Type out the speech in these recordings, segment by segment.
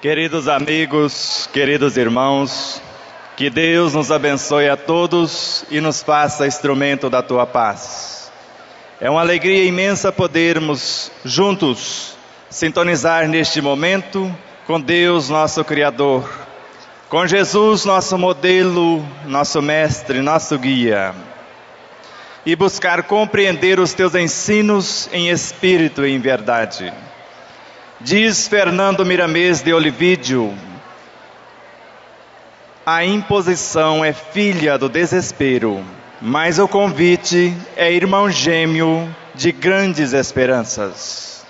Queridos amigos, queridos irmãos, que Deus nos abençoe a todos e nos faça instrumento da tua paz. É uma alegria imensa podermos juntos sintonizar neste momento com Deus, nosso Criador, com Jesus, nosso modelo, nosso mestre, nosso guia, e buscar compreender os teus ensinos em espírito e em verdade. Diz Fernando Miramês de Olivídio: A imposição é filha do desespero, mas o convite é irmão gêmeo de grandes esperanças.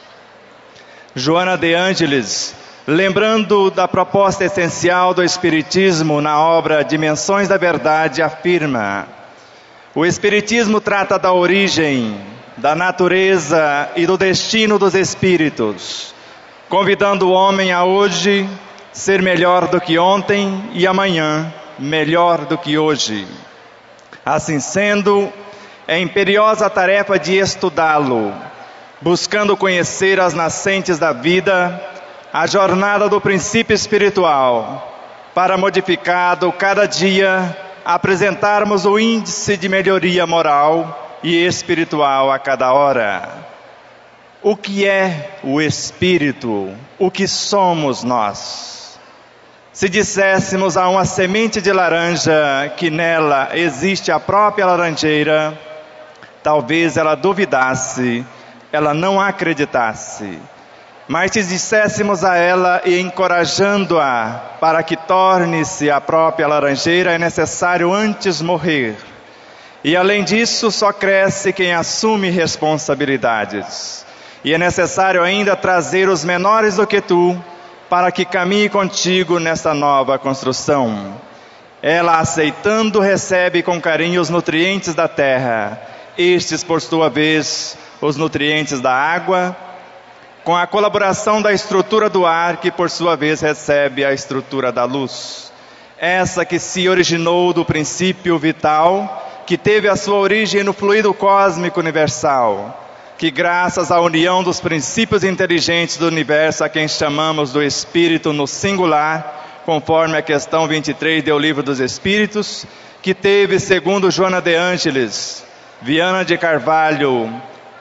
Joana de Ângeles, lembrando da proposta essencial do Espiritismo na obra Dimensões da Verdade, afirma: o Espiritismo trata da origem, da natureza e do destino dos espíritos convidando o homem a hoje ser melhor do que ontem e amanhã melhor do que hoje. Assim sendo, é imperiosa a tarefa de estudá-lo, buscando conhecer as nascentes da vida, a jornada do princípio espiritual, para modificado cada dia apresentarmos o índice de melhoria moral e espiritual a cada hora. O que é o Espírito? O que somos nós? Se disséssemos a uma semente de laranja que nela existe a própria laranjeira, talvez ela duvidasse, ela não acreditasse. Mas se disséssemos a ela e encorajando-a para que torne-se a própria laranjeira, é necessário antes morrer. E além disso, só cresce quem assume responsabilidades. E é necessário ainda trazer os menores do que tu, para que caminhe contigo nesta nova construção. Ela, aceitando, recebe com carinho os nutrientes da terra, estes, por sua vez, os nutrientes da água, com a colaboração da estrutura do ar, que por sua vez recebe a estrutura da luz. Essa que se originou do princípio vital, que teve a sua origem no fluido cósmico universal que graças à união dos princípios inteligentes do universo, a quem chamamos do Espírito no singular, conforme a questão 23 do Livro dos Espíritos, que teve, segundo Joana de Ângeles, Viana de Carvalho,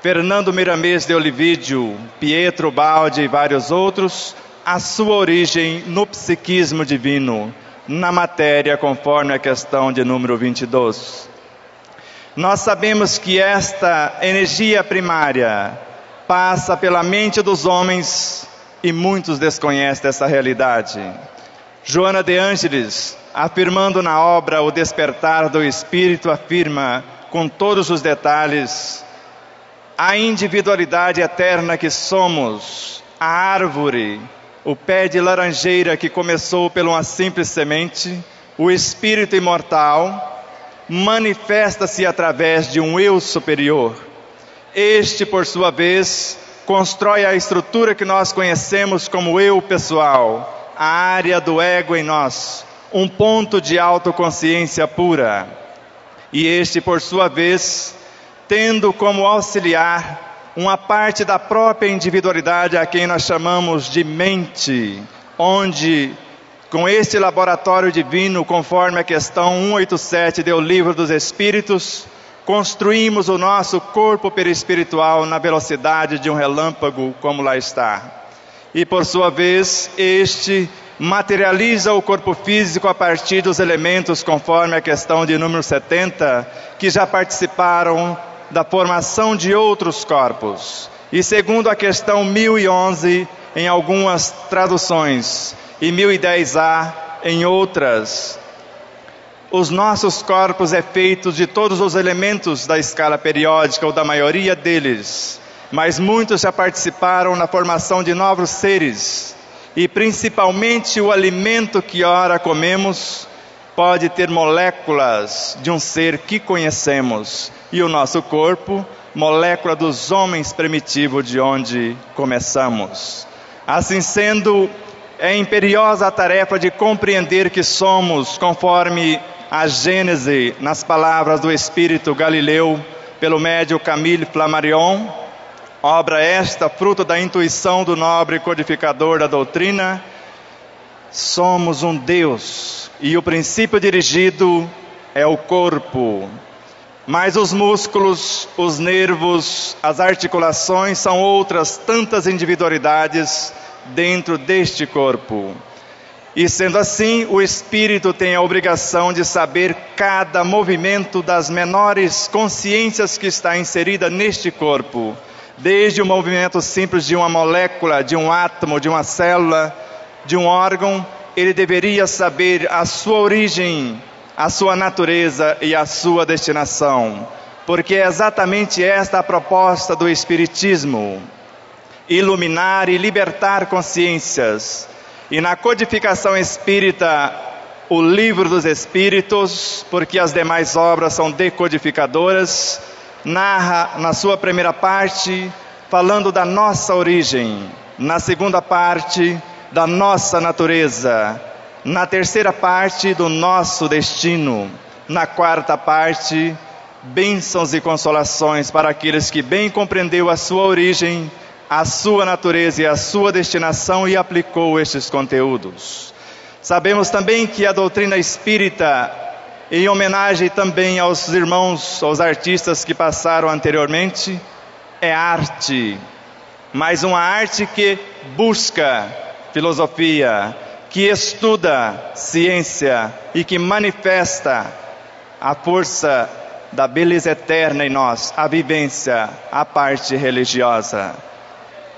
Fernando Miramês de Olivídio, Pietro Baldi e vários outros, a sua origem no psiquismo divino, na matéria, conforme a questão de número 22. Nós sabemos que esta energia primária passa pela mente dos homens e muitos desconhecem essa realidade. Joana de Ângeles, afirmando na obra O Despertar do Espírito, afirma com todos os detalhes a individualidade eterna que somos, a árvore, o pé de laranjeira que começou por uma simples semente, o espírito imortal manifesta-se através de um eu superior. Este, por sua vez, constrói a estrutura que nós conhecemos como eu pessoal, a área do ego em nós, um ponto de autoconsciência pura. E este, por sua vez, tendo como auxiliar uma parte da própria individualidade a quem nós chamamos de mente, onde com este laboratório divino, conforme a questão 187 do Livro dos Espíritos, construímos o nosso corpo perispiritual na velocidade de um relâmpago, como lá está. E por sua vez, este materializa o corpo físico a partir dos elementos, conforme a questão de número 70, que já participaram da formação de outros corpos. E segundo a questão 1011, em algumas traduções, e 1010A em outras. Os nossos corpos é feitos de todos os elementos da escala periódica ou da maioria deles, mas muitos já participaram na formação de novos seres e principalmente o alimento que ora comemos pode ter moléculas de um ser que conhecemos e o nosso corpo, molécula dos homens primitivos de onde começamos. Assim sendo, é imperiosa a tarefa de compreender que somos, conforme a Gênese, nas palavras do Espírito Galileu, pelo médio Camille Flammarion, obra esta, fruto da intuição do nobre codificador da doutrina, somos um Deus e o princípio dirigido é o corpo. Mas os músculos, os nervos, as articulações são outras tantas individualidades dentro deste corpo. E sendo assim, o espírito tem a obrigação de saber cada movimento das menores consciências que está inserida neste corpo, desde o movimento simples de uma molécula, de um átomo, de uma célula, de um órgão, ele deveria saber a sua origem, a sua natureza e a sua destinação, porque é exatamente esta a proposta do Espiritismo: iluminar e libertar consciências. E na codificação espírita, o livro dos Espíritos, porque as demais obras são decodificadoras, narra na sua primeira parte, falando da nossa origem, na segunda parte, da nossa natureza, na terceira parte do nosso destino, na quarta parte, bênçãos e consolações para aqueles que bem compreendeu a sua origem, a sua natureza e a sua destinação e aplicou estes conteúdos. Sabemos também que a doutrina espírita, em homenagem também aos irmãos, aos artistas que passaram anteriormente, é arte, mas uma arte que busca filosofia, que estuda ciência e que manifesta a força da beleza eterna em nós, a vivência, a parte religiosa.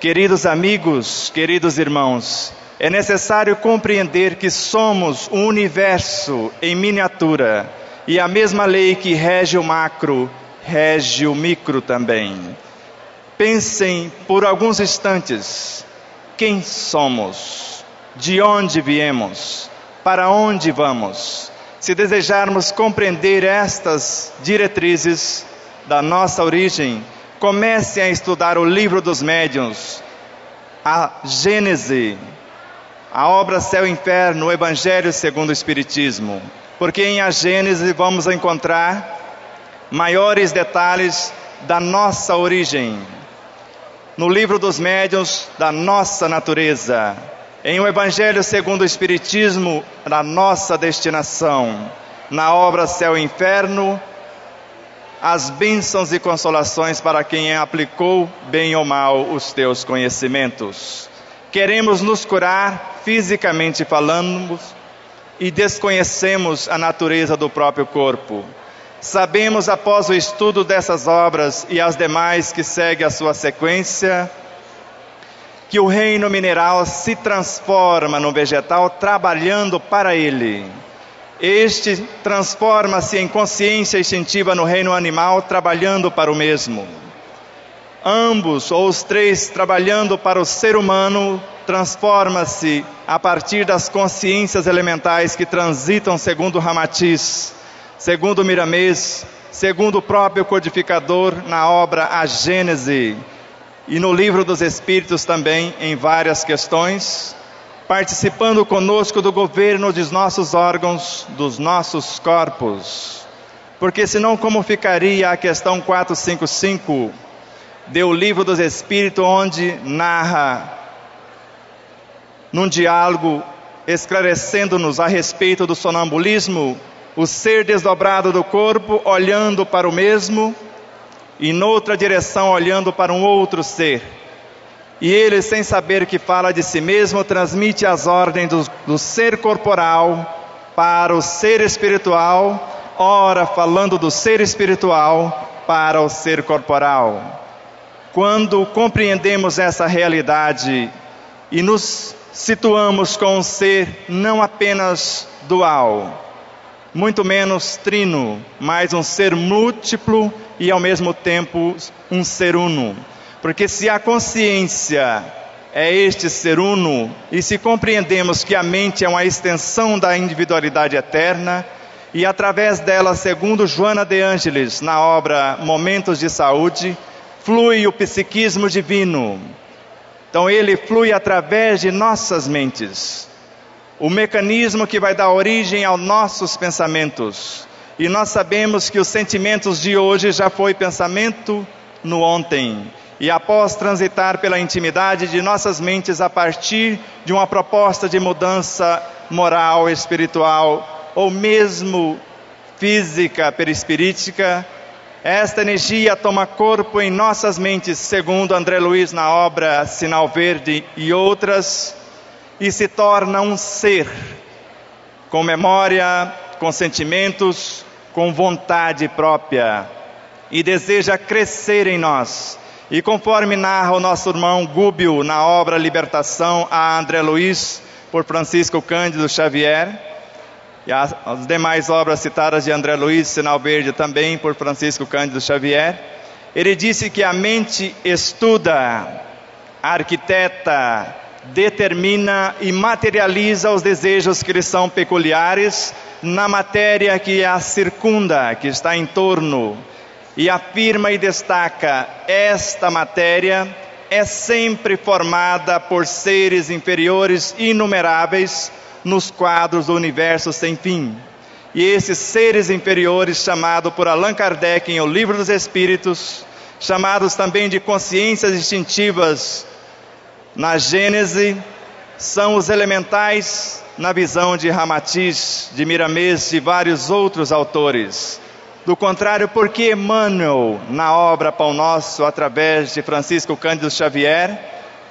Queridos amigos, queridos irmãos, é necessário compreender que somos um universo em miniatura e a mesma lei que rege o macro rege o micro também. Pensem por alguns instantes quem somos de onde viemos, para onde vamos. Se desejarmos compreender estas diretrizes da nossa origem, comecem a estudar o livro dos médiuns, a Gênese, a obra Céu e Inferno, o Evangelho segundo o Espiritismo, porque em a Gênese vamos encontrar maiores detalhes da nossa origem. No livro dos médiuns, da nossa natureza, em o Evangelho segundo o Espiritismo, na nossa destinação, na obra Céu e Inferno, as bênçãos e consolações para quem aplicou bem ou mal os teus conhecimentos. Queremos nos curar fisicamente falando e desconhecemos a natureza do próprio corpo. Sabemos após o estudo dessas obras e as demais que segue a sua sequência, que o reino mineral se transforma no vegetal trabalhando para ele. Este transforma-se em consciência instintiva no reino animal, trabalhando para o mesmo. Ambos, ou os três, trabalhando para o ser humano, transforma-se a partir das consciências elementais que transitam segundo Ramatiz, segundo Miramês, segundo o próprio codificador na obra A Gênese, e no livro dos Espíritos também em várias questões, participando conosco do governo dos nossos órgãos, dos nossos corpos. Porque senão como ficaria a questão 455 do livro dos Espíritos, onde narra num diálogo esclarecendo-nos a respeito do sonambulismo, o ser desdobrado do corpo olhando para o mesmo e noutra direção olhando para um outro ser. E ele, sem saber que fala de si mesmo, transmite as ordens do, do ser corporal para o ser espiritual, ora falando do ser espiritual para o ser corporal. Quando compreendemos essa realidade e nos situamos com um ser não apenas dual, muito menos trino, mas um ser múltiplo e ao mesmo tempo um ser uno. Porque se a consciência é este ser uno, e se compreendemos que a mente é uma extensão da individualidade eterna, e através dela, segundo Joana de Ângeles, na obra Momentos de Saúde, flui o psiquismo divino. Então ele flui através de nossas mentes o mecanismo que vai dar origem aos nossos pensamentos. E nós sabemos que os sentimentos de hoje já foi pensamento no ontem. E após transitar pela intimidade de nossas mentes a partir de uma proposta de mudança moral, espiritual ou mesmo física, perispirítica, esta energia toma corpo em nossas mentes, segundo André Luiz na obra Sinal Verde e outras, e se torna um ser com memória, com sentimentos, com vontade própria e deseja crescer em nós. E conforme narra o nosso irmão Gúbio na obra Libertação a André Luiz, por Francisco Cândido Xavier, e as, demais obras citadas de André Luiz, Sinal Verde, também por Francisco Cândido Xavier, ele disse que a mente estuda, arquiteta, determina e materializa os desejos que lhe são peculiares na matéria que a circunda, que está em torno, e afirma e destaca: esta matéria é sempre formada por seres inferiores inumeráveis nos quadros do universo sem fim. E esses seres inferiores, chamados por Allan Kardec em O Livro dos Espíritos, chamados também de consciências instintivas na Gênese, são os elementais na visão de Ramatiz, de Miramês e vários outros autores. Do contrário, porque Emmanuel, na obra Pão Nosso, através de Francisco Cândido Xavier,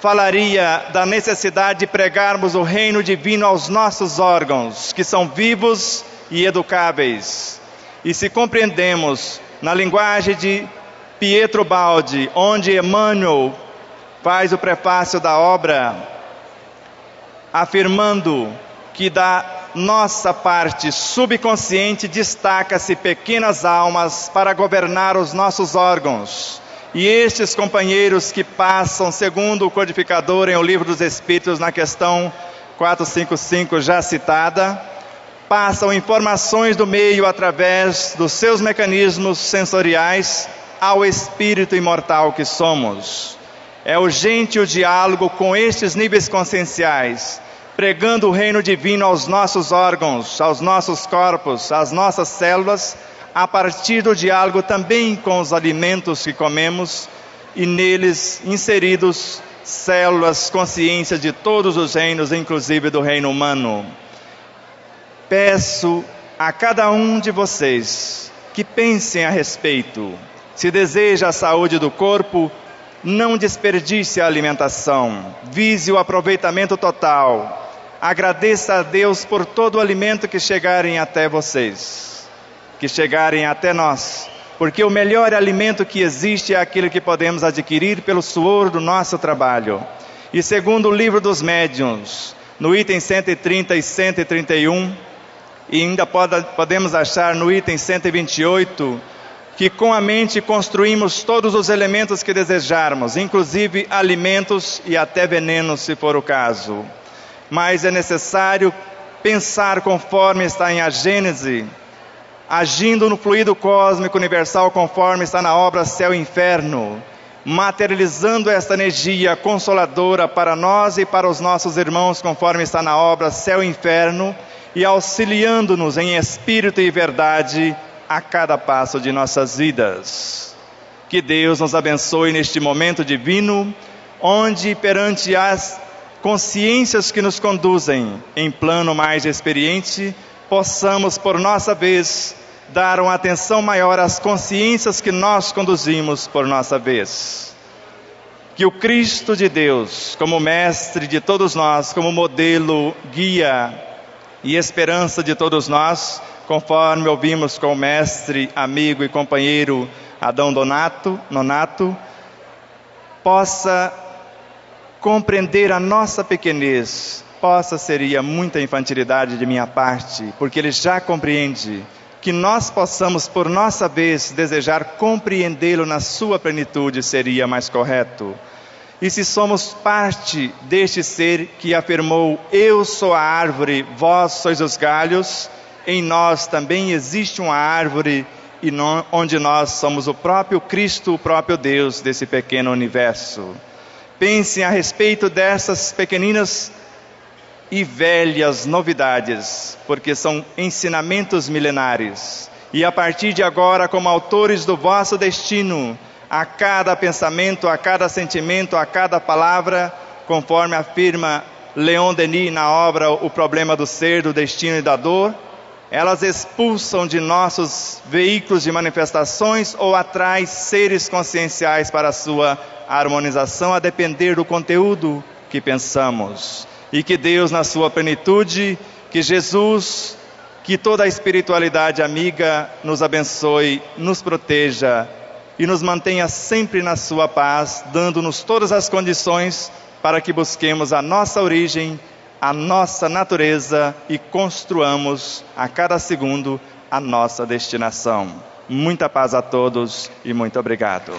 falaria da necessidade de pregarmos o reino divino aos nossos órgãos, que são vivos e educáveis. E se compreendemos na linguagem de Pietro Baldi, onde Emmanuel faz o prefácio da obra, afirmando que da nossa parte subconsciente destaca-se pequenas almas para governar os nossos órgãos. E estes companheiros que passam, segundo o codificador em O Livro dos Espíritos, na questão 455 já citada, passam informações do meio através dos seus mecanismos sensoriais ao espírito imortal que somos. É urgente o diálogo com estes níveis conscienciais pregando o reino divino aos nossos órgãos, aos nossos corpos, às nossas células, a partir do diálogo também com os alimentos que comemos e neles inseridos células, consciência de todos os reinos, inclusive do reino humano. Peço a cada um de vocês que pensem a respeito. Se deseja a saúde do corpo, não desperdice a alimentação, vise o aproveitamento total agradeça a Deus por todo o alimento que chegarem até vocês, que chegarem até nós, porque o melhor alimento que existe é aquele que podemos adquirir pelo suor do nosso trabalho. E segundo o livro dos médiuns, no item 130 e 131, e ainda pode, podemos achar no item 128, que com a mente construímos todos os elementos que desejarmos, inclusive alimentos e até venenos, se for o caso mas é necessário pensar conforme está em a Gênese, agindo no fluido cósmico universal conforme está na obra Céu e Inferno, materializando esta energia consoladora para nós e para os nossos irmãos conforme está na obra Céu e Inferno e auxiliando-nos em espírito e verdade a cada passo de nossas vidas. Que Deus nos abençoe neste momento divino, onde perante as consciências que nos conduzem em plano mais experiente, possamos, por nossa vez, dar uma atenção maior às consciências que nós conduzimos por nossa vez. Que o Cristo de Deus, como mestre de todos nós, como modelo, guia e esperança de todos nós, conforme ouvimos com o mestre, amigo e companheiro Adão Donato, Nonato, possa compreender a nossa pequenez. Possa seria muita infantilidade de minha parte, porque ele já compreende que nós possamos, por nossa vez, desejar compreendê-lo na sua plenitude seria mais correto. E se somos parte deste ser que afirmou: Eu sou a árvore, vós sois os galhos, em nós também existe uma árvore e onde nós somos o próprio Cristo, o próprio Deus desse pequeno universo. Pensem a respeito dessas pequeninas e velhas novidades, porque são ensinamentos milenares. E a partir de agora, como autores do vosso destino, a cada pensamento, a cada sentimento, a cada palavra, conforme afirma Leon Denis na obra O Problema do Ser, do Destino e da Dor. Elas expulsam de nossos veículos de manifestações ou atraem seres conscienciais para sua harmonização, a depender do conteúdo que pensamos. E que Deus, na sua plenitude, que Jesus, que toda a espiritualidade amiga nos abençoe, nos proteja e nos mantenha sempre na sua paz, dando-nos todas as condições para que busquemos a nossa origem, a nossa natureza e construamos a cada segundo a nossa destinação. Muita paz a todos e muito obrigado.